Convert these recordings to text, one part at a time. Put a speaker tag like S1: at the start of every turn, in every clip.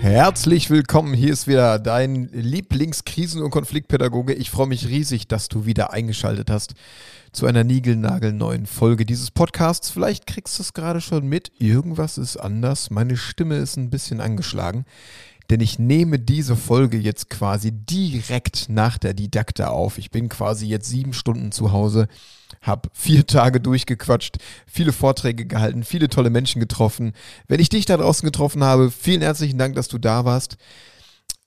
S1: Herzlich willkommen. Hier ist wieder dein Lieblingskrisen- und Konfliktpädagoge. Ich freue mich riesig, dass du wieder eingeschaltet hast zu einer niegelnagelneuen Folge dieses Podcasts. Vielleicht kriegst du es gerade schon mit. Irgendwas ist anders. Meine Stimme ist ein bisschen angeschlagen. Denn ich nehme diese Folge jetzt quasi direkt nach der Didakta auf. Ich bin quasi jetzt sieben Stunden zu Hause habe vier Tage durchgequatscht, viele Vorträge gehalten, viele tolle Menschen getroffen. Wenn ich dich da draußen getroffen habe, vielen herzlichen Dank, dass du da warst.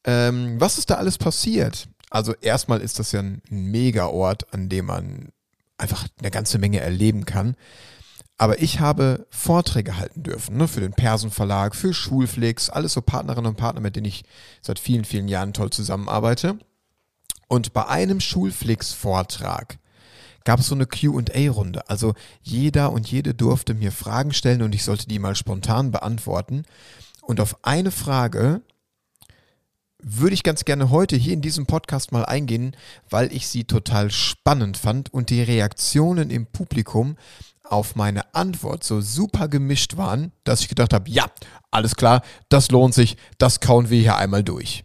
S1: Ähm, was ist da alles passiert? Also erstmal ist das ja ein Mega-Ort, an dem man einfach eine ganze Menge erleben kann. Aber ich habe Vorträge halten dürfen, ne, für den Persen Verlag, für Schulflix, alles so Partnerinnen und Partner, mit denen ich seit vielen, vielen Jahren toll zusammenarbeite. Und bei einem Schulflix-Vortrag gab es so eine QA-Runde. Also jeder und jede durfte mir Fragen stellen und ich sollte die mal spontan beantworten. Und auf eine Frage würde ich ganz gerne heute hier in diesem Podcast mal eingehen, weil ich sie total spannend fand und die Reaktionen im Publikum auf meine Antwort so super gemischt waren, dass ich gedacht habe, ja, alles klar, das lohnt sich, das kauen wir hier einmal durch.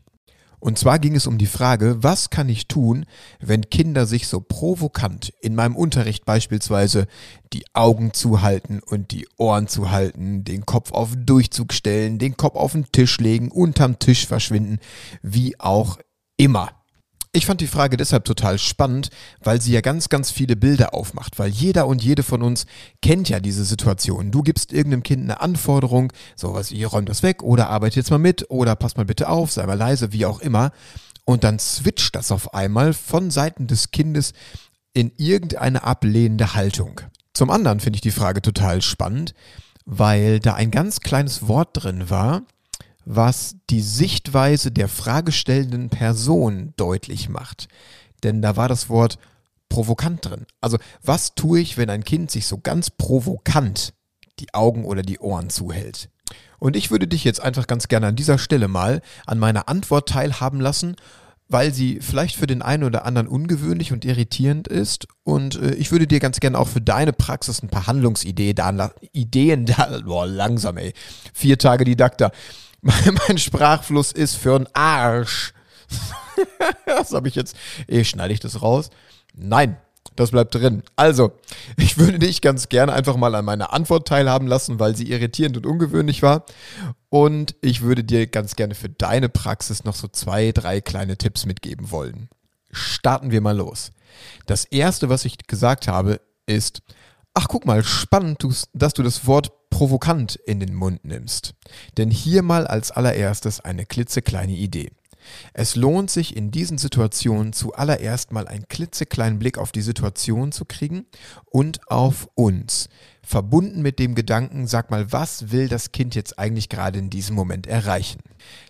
S1: Und zwar ging es um die Frage, was kann ich tun, wenn Kinder sich so provokant in meinem Unterricht beispielsweise die Augen zuhalten und die Ohren zuhalten, den Kopf auf den Durchzug stellen, den Kopf auf den Tisch legen, unterm Tisch verschwinden, wie auch immer. Ich fand die Frage deshalb total spannend, weil sie ja ganz, ganz viele Bilder aufmacht, weil jeder und jede von uns kennt ja diese Situation. Du gibst irgendeinem Kind eine Anforderung, sowas wie räum das weg oder arbeite jetzt mal mit oder pass mal bitte auf, sei mal leise, wie auch immer. Und dann switcht das auf einmal von Seiten des Kindes in irgendeine ablehnende Haltung. Zum anderen finde ich die Frage total spannend, weil da ein ganz kleines Wort drin war, was die Sichtweise der fragestellenden Person deutlich macht. Denn da war das Wort provokant drin. Also was tue ich, wenn ein Kind sich so ganz provokant die Augen oder die Ohren zuhält? Und ich würde dich jetzt einfach ganz gerne an dieser Stelle mal an meiner Antwort teilhaben lassen, weil sie vielleicht für den einen oder anderen ungewöhnlich und irritierend ist. Und äh, ich würde dir ganz gerne auch für deine Praxis ein paar Handlungsideen da, Ideen da, boah, langsam ey, vier Tage Didakta, mein Sprachfluss ist für einen Arsch. das habe ich jetzt. Eh, schneide ich das raus? Nein, das bleibt drin. Also, ich würde dich ganz gerne einfach mal an meiner Antwort teilhaben lassen, weil sie irritierend und ungewöhnlich war. Und ich würde dir ganz gerne für deine Praxis noch so zwei, drei kleine Tipps mitgeben wollen. Starten wir mal los. Das erste, was ich gesagt habe, ist, ach guck mal, spannend, dass du das Wort provokant in den Mund nimmst. Denn hier mal als allererstes eine klitzekleine Idee. Es lohnt sich in diesen Situationen zuallererst mal einen klitzekleinen Blick auf die Situation zu kriegen und auf uns. Verbunden mit dem Gedanken, sag mal, was will das Kind jetzt eigentlich gerade in diesem Moment erreichen?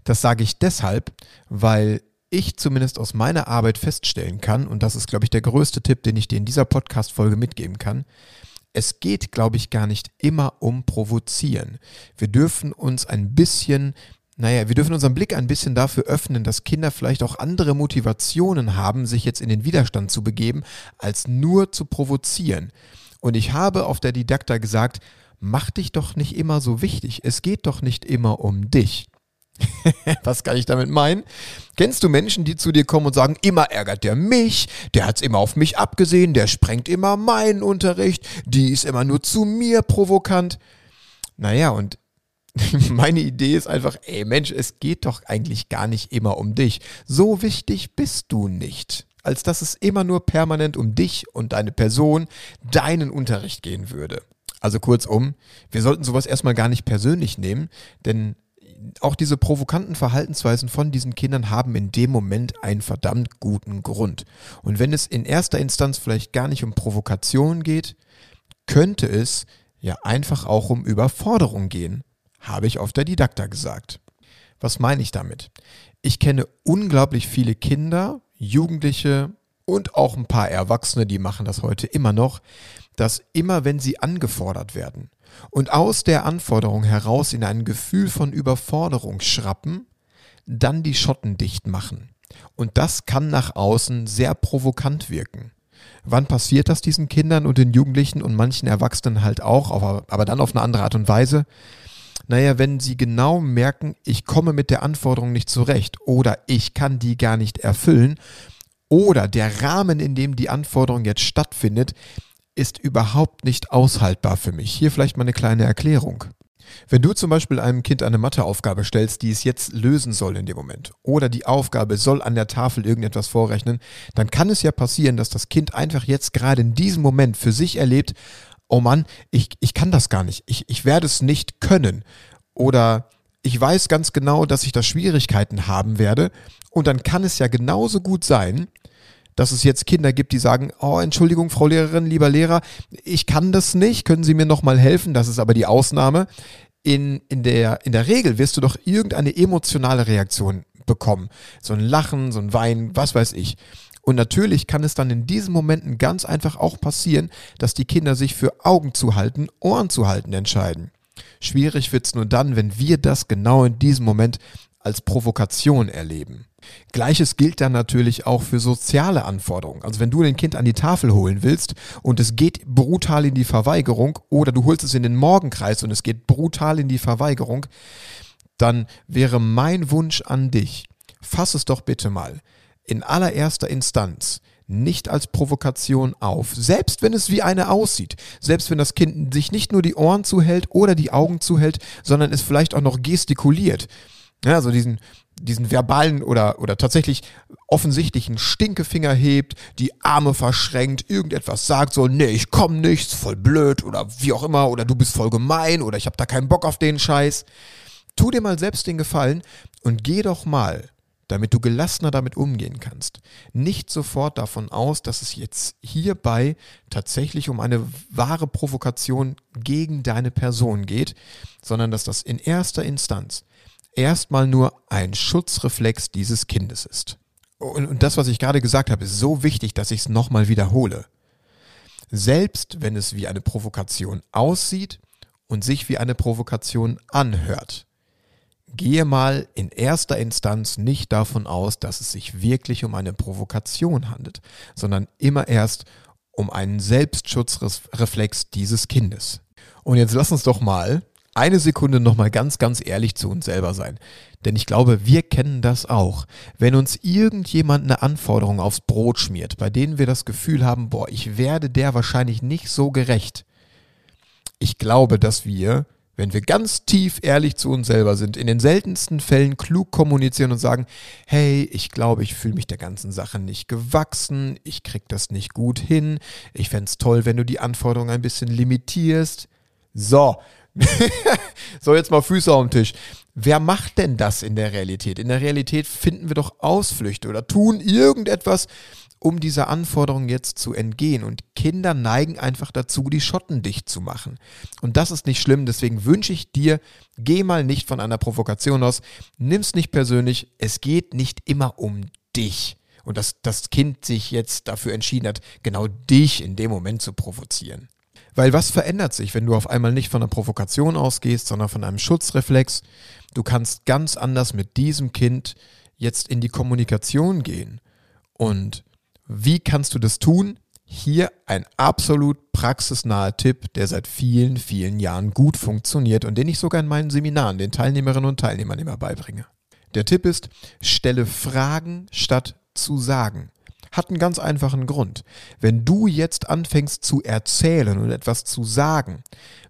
S1: Das sage ich deshalb, weil ich zumindest aus meiner Arbeit feststellen kann, und das ist, glaube ich, der größte Tipp, den ich dir in dieser Podcast-Folge mitgeben kann, es geht, glaube ich, gar nicht immer um Provozieren. Wir dürfen uns ein bisschen naja, wir dürfen unseren Blick ein bisschen dafür öffnen, dass Kinder vielleicht auch andere Motivationen haben, sich jetzt in den Widerstand zu begeben, als nur zu provozieren. Und ich habe auf der Didakta gesagt, mach dich doch nicht immer so wichtig. Es geht doch nicht immer um dich. Was kann ich damit meinen? Kennst du Menschen, die zu dir kommen und sagen, immer ärgert der mich, der hat's immer auf mich abgesehen, der sprengt immer meinen Unterricht, die ist immer nur zu mir provokant. Naja, und meine Idee ist einfach, ey Mensch, es geht doch eigentlich gar nicht immer um dich. So wichtig bist du nicht, als dass es immer nur permanent um dich und deine Person, deinen Unterricht gehen würde. Also kurzum, wir sollten sowas erstmal gar nicht persönlich nehmen, denn auch diese provokanten Verhaltensweisen von diesen Kindern haben in dem Moment einen verdammt guten Grund. Und wenn es in erster Instanz vielleicht gar nicht um Provokation geht, könnte es ja einfach auch um Überforderung gehen, habe ich auf der Didakta gesagt. Was meine ich damit? Ich kenne unglaublich viele Kinder, Jugendliche und auch ein paar Erwachsene, die machen das heute immer noch, dass immer wenn sie angefordert werden und aus der Anforderung heraus in ein Gefühl von Überforderung schrappen, dann die Schotten dicht machen. Und das kann nach außen sehr provokant wirken. Wann passiert das diesen Kindern und den Jugendlichen und manchen Erwachsenen halt auch, aber, dann auf eine andere Art und Weise? Naja, wenn sie genau merken, ich komme mit der Anforderung nicht zurecht oder ich kann die gar nicht erfüllen oder der Rahmen, in dem die Anforderung jetzt stattfindet, ist überhaupt nicht aushaltbar für mich. Hier vielleicht mal eine kleine Erklärung. Wenn du zum Beispiel einem Kind eine Matheaufgabe stellst, die es jetzt lösen soll in dem Moment, oder die Aufgabe soll an der Tafel irgendetwas vorrechnen, dann kann es ja passieren, dass das Kind einfach jetzt gerade in diesem Moment für sich erlebt, oh Mann, ich, ich kann das gar nicht, ich, ich werde es nicht können. Oder ich weiß ganz genau, dass ich da Schwierigkeiten haben werde. Und dann kann es ja genauso gut sein, dass es jetzt Kinder gibt, die sagen, oh, Entschuldigung, Frau Lehrerin, lieber Lehrer, ich kann das nicht, können Sie mir noch mal helfen? Das ist aber die Ausnahme. In, in, der, in der Regel wirst du doch irgendeine emotionale Reaktion bekommen. So ein Lachen, so ein Weinen, was weiß ich. Und natürlich kann es dann in diesen Momenten ganz einfach auch passieren, dass die Kinder sich für Augen zu halten, Ohren zu halten entscheiden. Schwierig wird es nur dann, wenn wir das genau in diesem Moment als Provokation erleben. Gleiches gilt dann natürlich auch für soziale Anforderungen. Also wenn du ein Kind an die Tafel holen willst und es geht brutal in die Verweigerung oder du holst es in den Morgenkreis und es geht brutal in die Verweigerung, dann wäre mein Wunsch an dich, fass es doch bitte mal in allererster Instanz nicht als Provokation auf, selbst wenn es wie eine aussieht, selbst wenn das Kind sich nicht nur die Ohren zuhält oder die Augen zuhält, sondern es vielleicht auch noch gestikuliert. Ja, also diesen, diesen verbalen oder, oder tatsächlich offensichtlichen Stinkefinger hebt, die Arme verschränkt, irgendetwas sagt, so, nee, ich komm nicht, voll blöd oder wie auch immer, oder du bist voll gemein oder ich hab da keinen Bock auf den Scheiß. Tu dir mal selbst den Gefallen und geh doch mal damit du gelassener damit umgehen kannst. Nicht sofort davon aus, dass es jetzt hierbei tatsächlich um eine wahre Provokation gegen deine Person geht, sondern dass das in erster Instanz erstmal nur ein Schutzreflex dieses Kindes ist. Und, das, was ich gerade gesagt habe, ist so wichtig, dass ich es nochmal wiederhole. Selbst wenn es wie eine Provokation aussieht und sich wie eine Provokation anhört, gehe mal in erster Instanz nicht davon aus, dass es sich wirklich um eine Provokation handelt, sondern immer erst um einen Selbstschutzreflex dieses Kindes. Und jetzt lass uns doch mal eine Sekunde nochmal ganz, ganz ehrlich zu uns selber sein. Denn ich glaube, wir kennen das auch. Wenn uns irgendjemand eine Anforderung aufs Brot schmiert, bei denen wir das Gefühl haben, boah, ich werde der wahrscheinlich nicht so gerecht. Ich glaube, dass wir wenn wir ganz tief ehrlich zu uns selber sind, in den seltensten Fällen klug kommunizieren und sagen, hey, ich glaube, ich fühle mich der ganzen Sache nicht gewachsen, ich krieg das nicht gut hin, ich fände toll, wenn du die Anforderungen ein bisschen limitierst. So, so jetzt mal Füße auf den Tisch. Wer macht denn das in der Realität? In der Realität finden wir doch Ausflüchte oder tun irgendetwas, um dieser Anforderung jetzt zu entgehen. Und Kinder neigen einfach dazu, die Schotten dicht zu machen. Und das ist nicht schlimm, deswegen wünsche ich dir, geh mal nicht von einer Provokation aus, nimm's nicht persönlich, es geht nicht immer um dich. Und dass das Kind sich jetzt dafür entschieden hat, genau dich in dem Moment zu provozieren. Weil was verändert sich, wenn du auf einmal nicht von einer Provokation ausgehst, sondern von einem Schutzreflex? Du kannst ganz anders mit diesem Kind jetzt in die Kommunikation gehen. Und wie kannst du das tun? Hier ein absolut praxisnaher Tipp, der seit vielen, vielen Jahren gut funktioniert und den ich sogar in meinen Seminaren den Teilnehmerinnen und Teilnehmern immer beibringe. Der Tipp ist, stelle Fragen statt zu sagen. Hat einen ganz einfachen Grund. Wenn du jetzt anfängst zu erzählen und etwas zu sagen,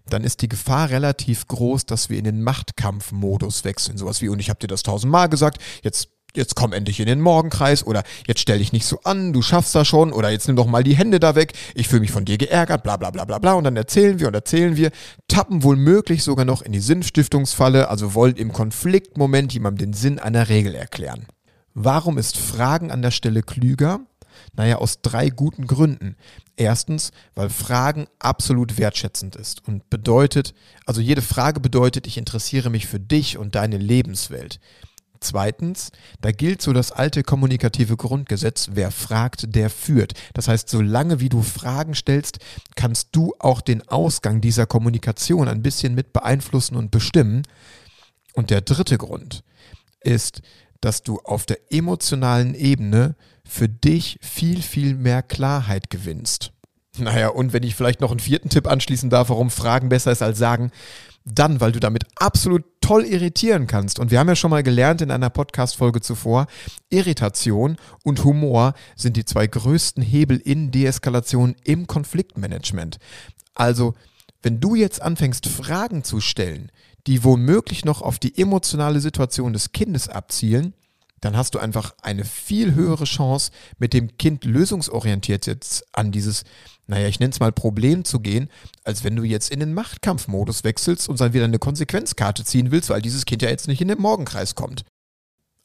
S1: dann ist die Gefahr relativ groß, dass wir in den Machtkampfmodus wechseln. Sowas wie, und ich habe dir das tausendmal gesagt, jetzt jetzt komm endlich in den Morgenkreis oder jetzt stell dich nicht so an, du schaffst das schon oder jetzt nimm doch mal die Hände da weg, ich fühle mich von dir geärgert, bla bla bla bla bla und dann erzählen wir und erzählen wir, tappen wohl möglich sogar noch in die Sinnstiftungsfalle, also wollen im Konfliktmoment jemandem den Sinn einer Regel erklären. Warum ist Fragen an der Stelle klüger? Naja, aus drei guten Gründen. Erstens, weil Fragen absolut wertschätzend ist und bedeutet, also jede Frage bedeutet, ich interessiere mich für dich und deine Lebenswelt. Zweitens, da gilt so das alte kommunikative Grundgesetz, wer fragt, der führt. Das heißt, solange wie du Fragen stellst, kannst du auch den Ausgang dieser Kommunikation ein bisschen mit beeinflussen und bestimmen. Und der dritte Grund ist, dass du auf der emotionalen Ebene für dich viel, viel mehr Klarheit gewinnst. Naja, und wenn ich vielleicht noch einen vierten Tipp anschließen darf, warum Fragen besser ist als sagen, dann, weil du damit absolut toll irritieren kannst. Und wir haben ja schon mal gelernt in einer Podcast-Folge zuvor, Irritation und Humor sind die zwei größten Hebel in Deeskalation im Konfliktmanagement. Also, wenn du jetzt anfängst, Fragen zu stellen, die womöglich noch auf die emotionale Situation des Kindes abzielen, dann hast du einfach eine viel höhere Chance, mit dem Kind lösungsorientiert jetzt an dieses, naja, ich nenne es mal Problem zu gehen, als wenn du jetzt in den Machtkampfmodus wechselst und dann wieder eine Konsequenzkarte ziehen willst, weil dieses Kind ja jetzt nicht in den Morgenkreis kommt.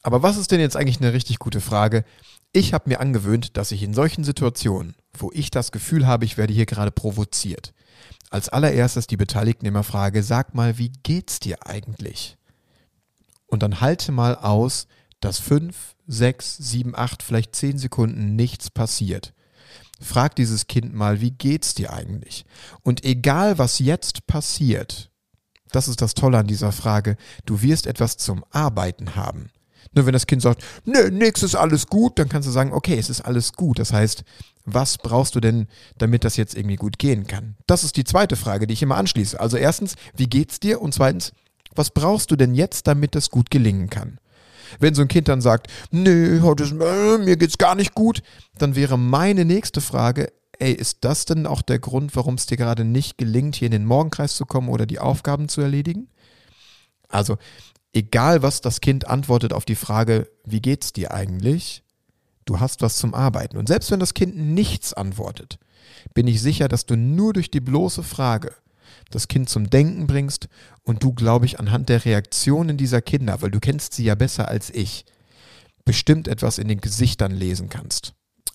S1: Aber was ist denn jetzt eigentlich eine richtig gute Frage? Ich habe mir angewöhnt, dass ich in solchen Situationen, wo ich das Gefühl habe, ich werde hier gerade provoziert, als allererstes die Beteiligten immer frage, sag mal, wie geht's dir eigentlich? Und dann halte mal aus, dass fünf, sechs, sieben, acht, vielleicht zehn Sekunden nichts passiert. Frag dieses Kind mal, wie geht's dir eigentlich? Und egal was jetzt passiert, das ist das Tolle an dieser Frage, du wirst etwas zum Arbeiten haben. Nur wenn das Kind sagt, nö, nix ist alles gut, dann kannst du sagen, okay, es ist alles gut. Das heißt, was brauchst du denn, damit das jetzt irgendwie gut gehen kann? Das ist die zweite Frage, die ich immer anschließe. Also erstens, wie geht's dir? Und zweitens, was brauchst du denn jetzt, damit das gut gelingen kann? Wenn so ein Kind dann sagt, nee, heute ist, äh, mir geht's gar nicht gut, dann wäre meine nächste Frage, ey, ist das denn auch der Grund, warum es dir gerade nicht gelingt, hier in den Morgenkreis zu kommen oder die Aufgaben zu erledigen? Also, egal was das Kind antwortet auf die Frage, wie geht's dir eigentlich? Du hast was zum Arbeiten. Und selbst wenn das Kind nichts antwortet, bin ich sicher, dass du nur durch die bloße Frage das Kind zum Denken bringst und du, glaube ich, anhand der Reaktionen dieser Kinder, weil du kennst sie ja besser als ich, bestimmt etwas in den Gesichtern lesen kannst.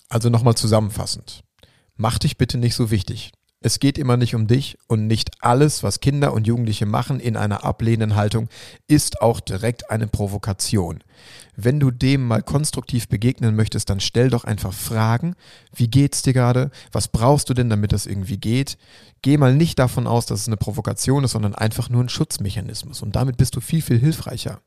S1: Also nochmal zusammenfassend. Mach dich bitte nicht so wichtig. Es geht immer nicht um dich und nicht alles, was Kinder und Jugendliche machen in einer ablehnenden Haltung, ist auch direkt eine Provokation. Wenn du dem mal konstruktiv begegnen möchtest, dann stell doch einfach Fragen. Wie geht's dir gerade? Was brauchst du denn, damit das irgendwie geht? Geh mal nicht davon aus, dass es eine Provokation ist, sondern einfach nur ein Schutzmechanismus. Und damit bist du viel, viel hilfreicher.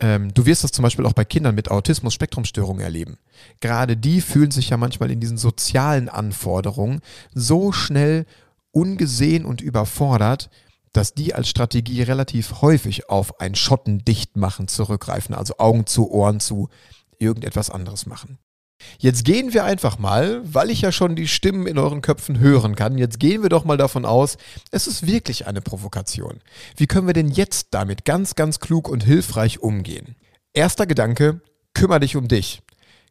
S1: Ähm, du wirst das zum Beispiel auch bei Kindern mit Autismus-Spektrumstörungen erleben. Gerade die fühlen sich ja manchmal in diesen sozialen Anforderungen so schnell ungesehen und überfordert, dass die als Strategie relativ häufig auf ein Schotten dicht machen zurückgreifen, also Augen zu, Ohren zu, irgendetwas anderes machen. Jetzt gehen wir einfach mal, weil ich ja schon die Stimmen in euren Köpfen hören kann, jetzt gehen wir doch mal davon aus, es ist wirklich eine Provokation. Wie können wir denn jetzt damit ganz, ganz klug und hilfreich umgehen? Erster Gedanke, kümmere dich um dich.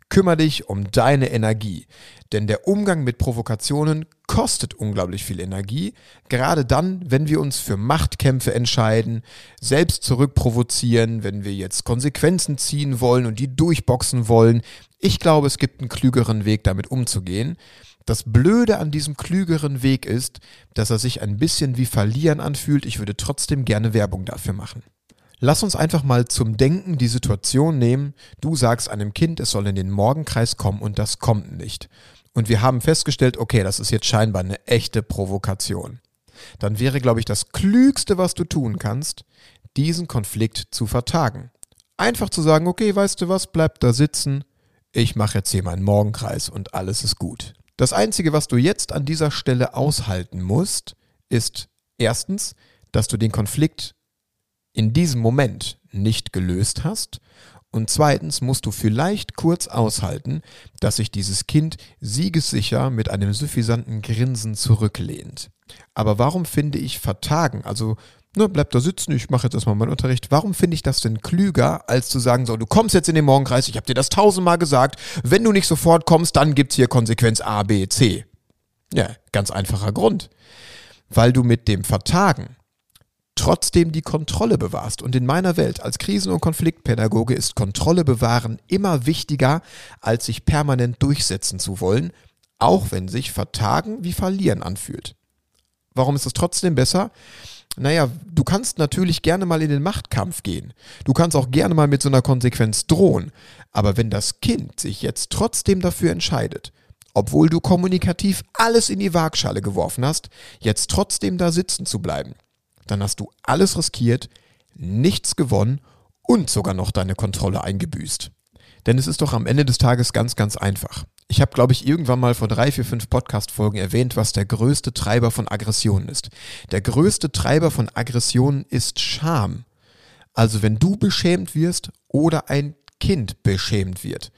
S1: Kümmere dich um deine Energie. Denn der Umgang mit Provokationen kostet unglaublich viel Energie, gerade dann, wenn wir uns für Machtkämpfe entscheiden, selbst zurückprovozieren, wenn wir jetzt Konsequenzen ziehen wollen und die durchboxen wollen. Ich glaube, es gibt einen klügeren Weg, damit umzugehen. Das Blöde an diesem klügeren Weg ist, dass er sich ein bisschen wie Verlieren anfühlt. Ich würde trotzdem gerne Werbung dafür machen. Lass uns einfach mal zum Denken die Situation nehmen. Du sagst einem Kind, es soll in den Morgenkreis kommen und das kommt nicht. Und wir haben festgestellt, okay, das ist jetzt scheinbar eine echte Provokation. Dann wäre, glaube ich, das Klügste, was du tun kannst, diesen Konflikt zu vertagen. Einfach zu sagen, okay, weißt du was, bleib da sitzen, ich mache jetzt hier meinen Morgenkreis und alles ist gut. Das Einzige, was du jetzt an dieser Stelle aushalten musst, ist erstens, dass du den Konflikt in diesem Moment nicht gelöst hast und zweitens musst du vielleicht kurz aushalten, dass sich dieses Kind siegessicher mit einem suffisanten Grinsen zurücklehnt. Aber warum finde ich vertagen, also ne, bleib da sitzen, ich mache jetzt erstmal meinen Unterricht. Warum finde ich das denn klüger, als zu sagen, so, du kommst jetzt in den Morgenkreis, ich habe dir das tausendmal gesagt, wenn du nicht sofort kommst, dann gibt's hier Konsequenz A, B, C. Ja, ganz einfacher Grund. Weil du mit dem Vertagen trotzdem die Kontrolle bewahrst. Und in meiner Welt als Krisen- und Konfliktpädagoge ist Kontrolle bewahren immer wichtiger, als sich permanent durchsetzen zu wollen, auch wenn sich Vertagen wie Verlieren anfühlt. Warum ist es trotzdem besser? naja, du kannst natürlich gerne mal in den Machtkampf gehen. Du kannst auch gerne mal mit so einer Konsequenz drohen. Aber wenn das Kind sich jetzt trotzdem dafür entscheidet, obwohl du kommunikativ alles in die Waagschale geworfen hast, jetzt trotzdem da sitzen zu bleiben, dann hast du alles riskiert, nichts gewonnen und sogar noch deine Kontrolle eingebüßt. Denn es ist doch am Ende des Tages ganz, ganz einfach. Ich habe, glaube ich, irgendwann mal vor drei, vier, fünf Podcast-Folgen erwähnt, was der größte Treiber von Aggressionen ist. Der größte Treiber von Aggressionen ist Scham. Also wenn du beschämt wirst oder ein Kind beschämt wird,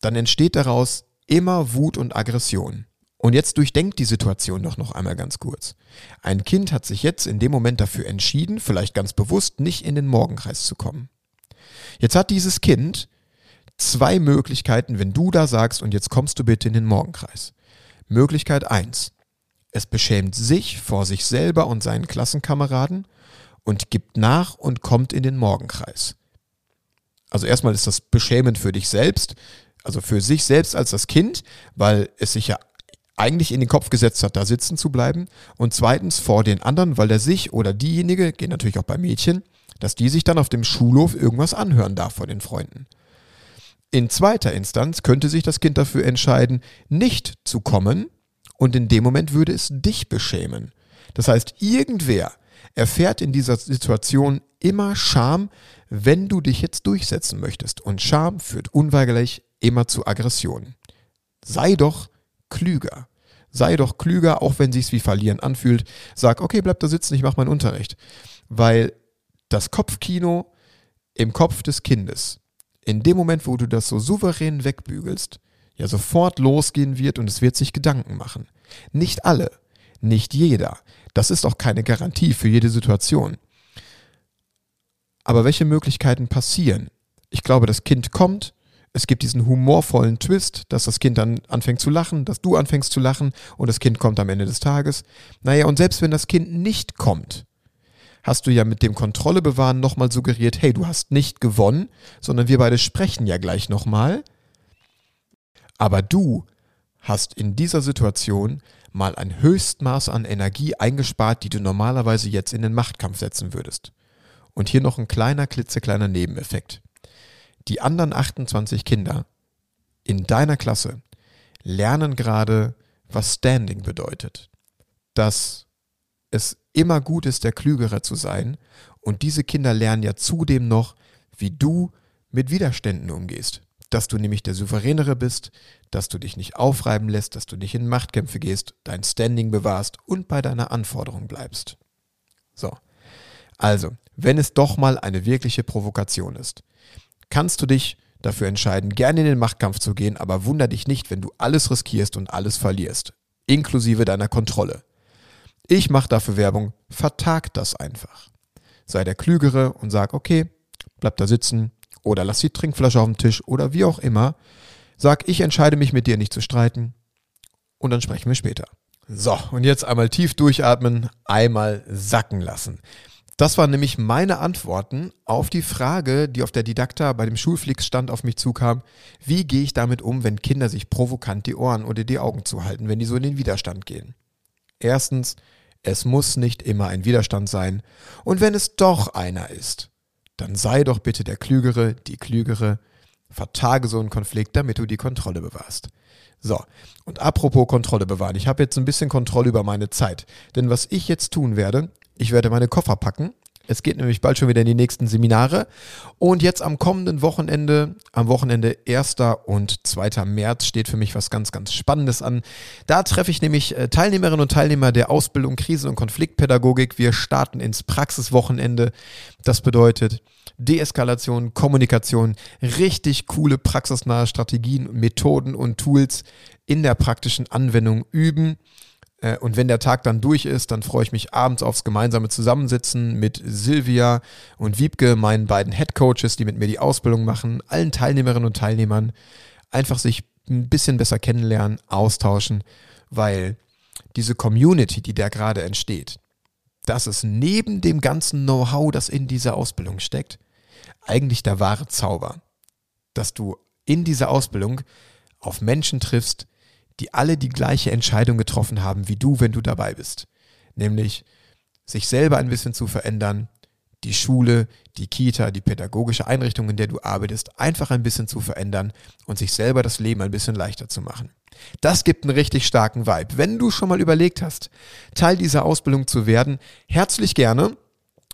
S1: dann entsteht daraus immer Wut und Aggression. Und jetzt durchdenkt die Situation doch noch einmal ganz kurz. Ein Kind hat sich jetzt in dem Moment dafür entschieden, vielleicht ganz bewusst, nicht in den Morgenkreis zu kommen. Jetzt hat dieses Kind zwei Möglichkeiten, wenn du da sagst, und jetzt kommst du bitte in den Morgenkreis. Möglichkeit eins: Es beschämt sich vor sich selber und seinen Klassenkameraden und gibt nach und kommt in den Morgenkreis. Also erstmal ist das beschämend für dich selbst, also für sich selbst als das Kind, weil es sich ja eigentlich in den Kopf gesetzt hat, da sitzen zu bleiben. Und zweitens vor den anderen, weil der sich oder diejenige, geht natürlich auch bei Mädchen, dass die sich dann auf dem Schulhof irgendwas anhören darf vor den Freunden. In zweiter Instanz könnte sich das Kind dafür entscheiden, nicht zu kommen und in dem Moment würde es dich beschämen. Das heißt, irgendwer erfährt in dieser Situation immer Scham, wenn du dich jetzt durchsetzen möchtest. Und Scham führt unweigerlich immer zu Aggression. Sei doch klüger. Sei doch klüger, auch wenn sich's wie verlieren anfühlt. Sag, okay, bleib da sitzen, ich mache meinen Unterricht. Weil das Kopfkino im Kopf des Kindes in dem Moment, wo du das so souverän wegbügelst, ja sofort losgehen wird und es wird sich Gedanken machen. Nicht alle, nicht jeder. Das ist auch keine Garantie für jede Situation. Aber welche Möglichkeiten passieren? Ich glaube, das Kind kommt, es gibt diesen humorvollen Twist, dass das Kind dann anfängt zu lachen, dass du anfängst zu lachen und das Kind kommt am Ende des Tages. Naja, und selbst wenn das Kind nicht kommt, hast du ja mit dem Kontrolle bewahren nochmal suggeriert, hey, du hast nicht gewonnen, sondern wir beide sprechen ja gleich nochmal. Aber du hast in dieser Situation mal ein Höchstmaß an Energie eingespart, die du normalerweise jetzt in den Machtkampf setzen würdest. Und hier noch ein kleiner, klitzekleiner Nebeneffekt. Die anderen 28 Kinder in deiner Klasse lernen gerade, was Standing bedeutet. Dass es immer gut ist, der Klügere zu sein. Und diese Kinder lernen ja zudem noch, wie du mit Widerständen umgehst. Dass du nämlich der Souveränere bist, dass du dich nicht aufreiben lässt, dass du nicht in Machtkämpfe gehst, dein Standing bewahrst und bei deiner Anforderung bleibst. So. Also, wenn es doch mal eine wirkliche Provokation ist, kannst du dich dafür entscheiden, gerne in den Machtkampf zu gehen, aber wunder dich nicht, wenn du alles riskierst und alles verlierst, inklusive deiner Kontrolle. Ich mache dafür Werbung, vertag das einfach. Sei der Klügere und sag, okay, bleib da sitzen oder lass die Trinkflasche auf dem Tisch oder wie auch immer. Sag, ich entscheide mich mit dir nicht zu streiten und dann sprechen wir später. So, und jetzt einmal tief durchatmen, einmal sacken lassen. Das waren nämlich meine Antworten auf die Frage, die auf der Didakta bei dem Schulflix-Stand auf mich zukam. Wie gehe ich damit um, wenn Kinder sich provokant die Ohren oder die Augen zuhalten, wenn die so in den Widerstand gehen? Erstens, es muss nicht immer ein Widerstand sein. Und wenn es doch einer ist, dann sei doch bitte der Klügere, die Klügere. Vertage so einen Konflikt, damit du die Kontrolle bewahrst. So, und apropos Kontrolle bewahren. Ich habe jetzt ein bisschen Kontrolle über meine Zeit. Denn was ich jetzt tun werde, ich werde meine Koffer packen es geht nämlich bald schon wieder in die nächsten Seminare. Und jetzt am kommenden Wochenende, am Wochenende 1. und 2. März steht für mich was ganz, ganz Spannendes an. Da treffe ich nämlich äh, Teilnehmerinnen und Teilnehmer der Ausbildung Krisen- und Konfliktpädagogik. Wir starten ins Praxiswochenende. Das bedeutet Deeskalation, Kommunikation, richtig coole praxisnahe Strategien, Methoden und Tools in der praktischen Anwendung üben. Äh, und wenn der Tag dann durch ist, dann freue ich mich abends aufs gemeinsame Zusammensitzen mit Silvia und Wiebke, meinen beiden Head Coaches, die mit mir die Ausbildung machen, allen Teilnehmerinnen und Teilnehmern, einfach sich ein bisschen besser kennenlernen, austauschen, weil diese Community, die da gerade entsteht, das ist neben dem ganzen Know-how, das in dieser Ausbildung steckt, eigentlich der wahre Zauber. Dass du in dieser Ausbildung auf Menschen triffst, die alle die gleiche Entscheidung getroffen haben wie du, wenn du dabei bist. Nämlich sich selber ein bisschen zu verändern, die Schule, die Kita, die pädagogische Einrichtung, in der du arbeitest, einfach ein bisschen zu verändern und sich selber das Leben ein bisschen leichter zu machen. Das gibt einen richtig starken Vibe. Wenn du schon mal überlegt hast, Teil dieser Ausbildung zu werden, herzlich gerne.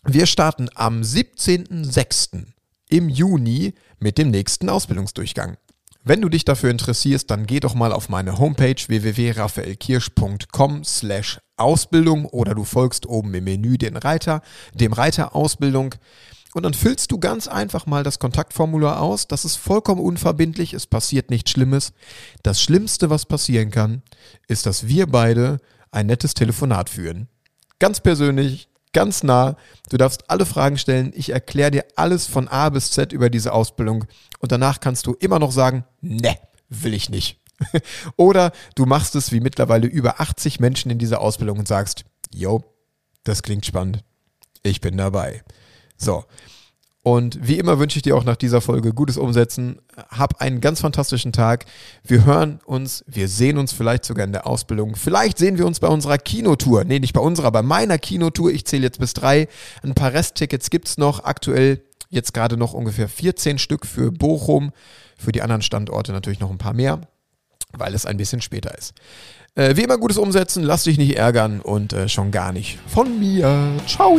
S1: Wir starten am 17.06. im Juni mit dem nächsten Ausbildungsdurchgang. Wenn du dich dafür interessierst, dann geh doch mal auf meine Homepage www.raphaelkirsch.com slash Ausbildung oder du folgst oben im Menü den Reiter, dem Reiter Ausbildung und dann füllst du ganz einfach mal das Kontaktformular aus. Das ist vollkommen unverbindlich, es passiert nichts Schlimmes. Das Schlimmste, was passieren kann, ist, dass wir beide ein nettes Telefonat führen. Ganz persönlich, ganz nah. Du darfst alle Fragen stellen. Ich erkläre dir alles von A bis Z über diese Ausbildung. Und danach kannst du immer noch sagen, ne, will ich nicht. Oder du machst es wie mittlerweile über 80 Menschen in dieser Ausbildung und sagst, yo, das klingt spannend. Ich bin dabei. So. Und wie immer wünsche ich dir auch nach dieser Folge gutes Umsetzen. Hab einen ganz fantastischen Tag. Wir hören uns, wir sehen uns vielleicht sogar in der Ausbildung. Vielleicht sehen wir uns bei unserer Kinotour. Nee, nicht bei unserer, bei meiner Kinotour. Ich zähle jetzt bis drei. Ein paar Resttickets gibt's noch. Aktuell jetzt gerade noch ungefähr 14 Stück für Bochum. Für die anderen Standorte natürlich noch ein paar mehr, weil es ein bisschen später ist. Äh, wie immer gutes Umsetzen, lass dich nicht ärgern und äh, schon gar nicht von mir. Ciao!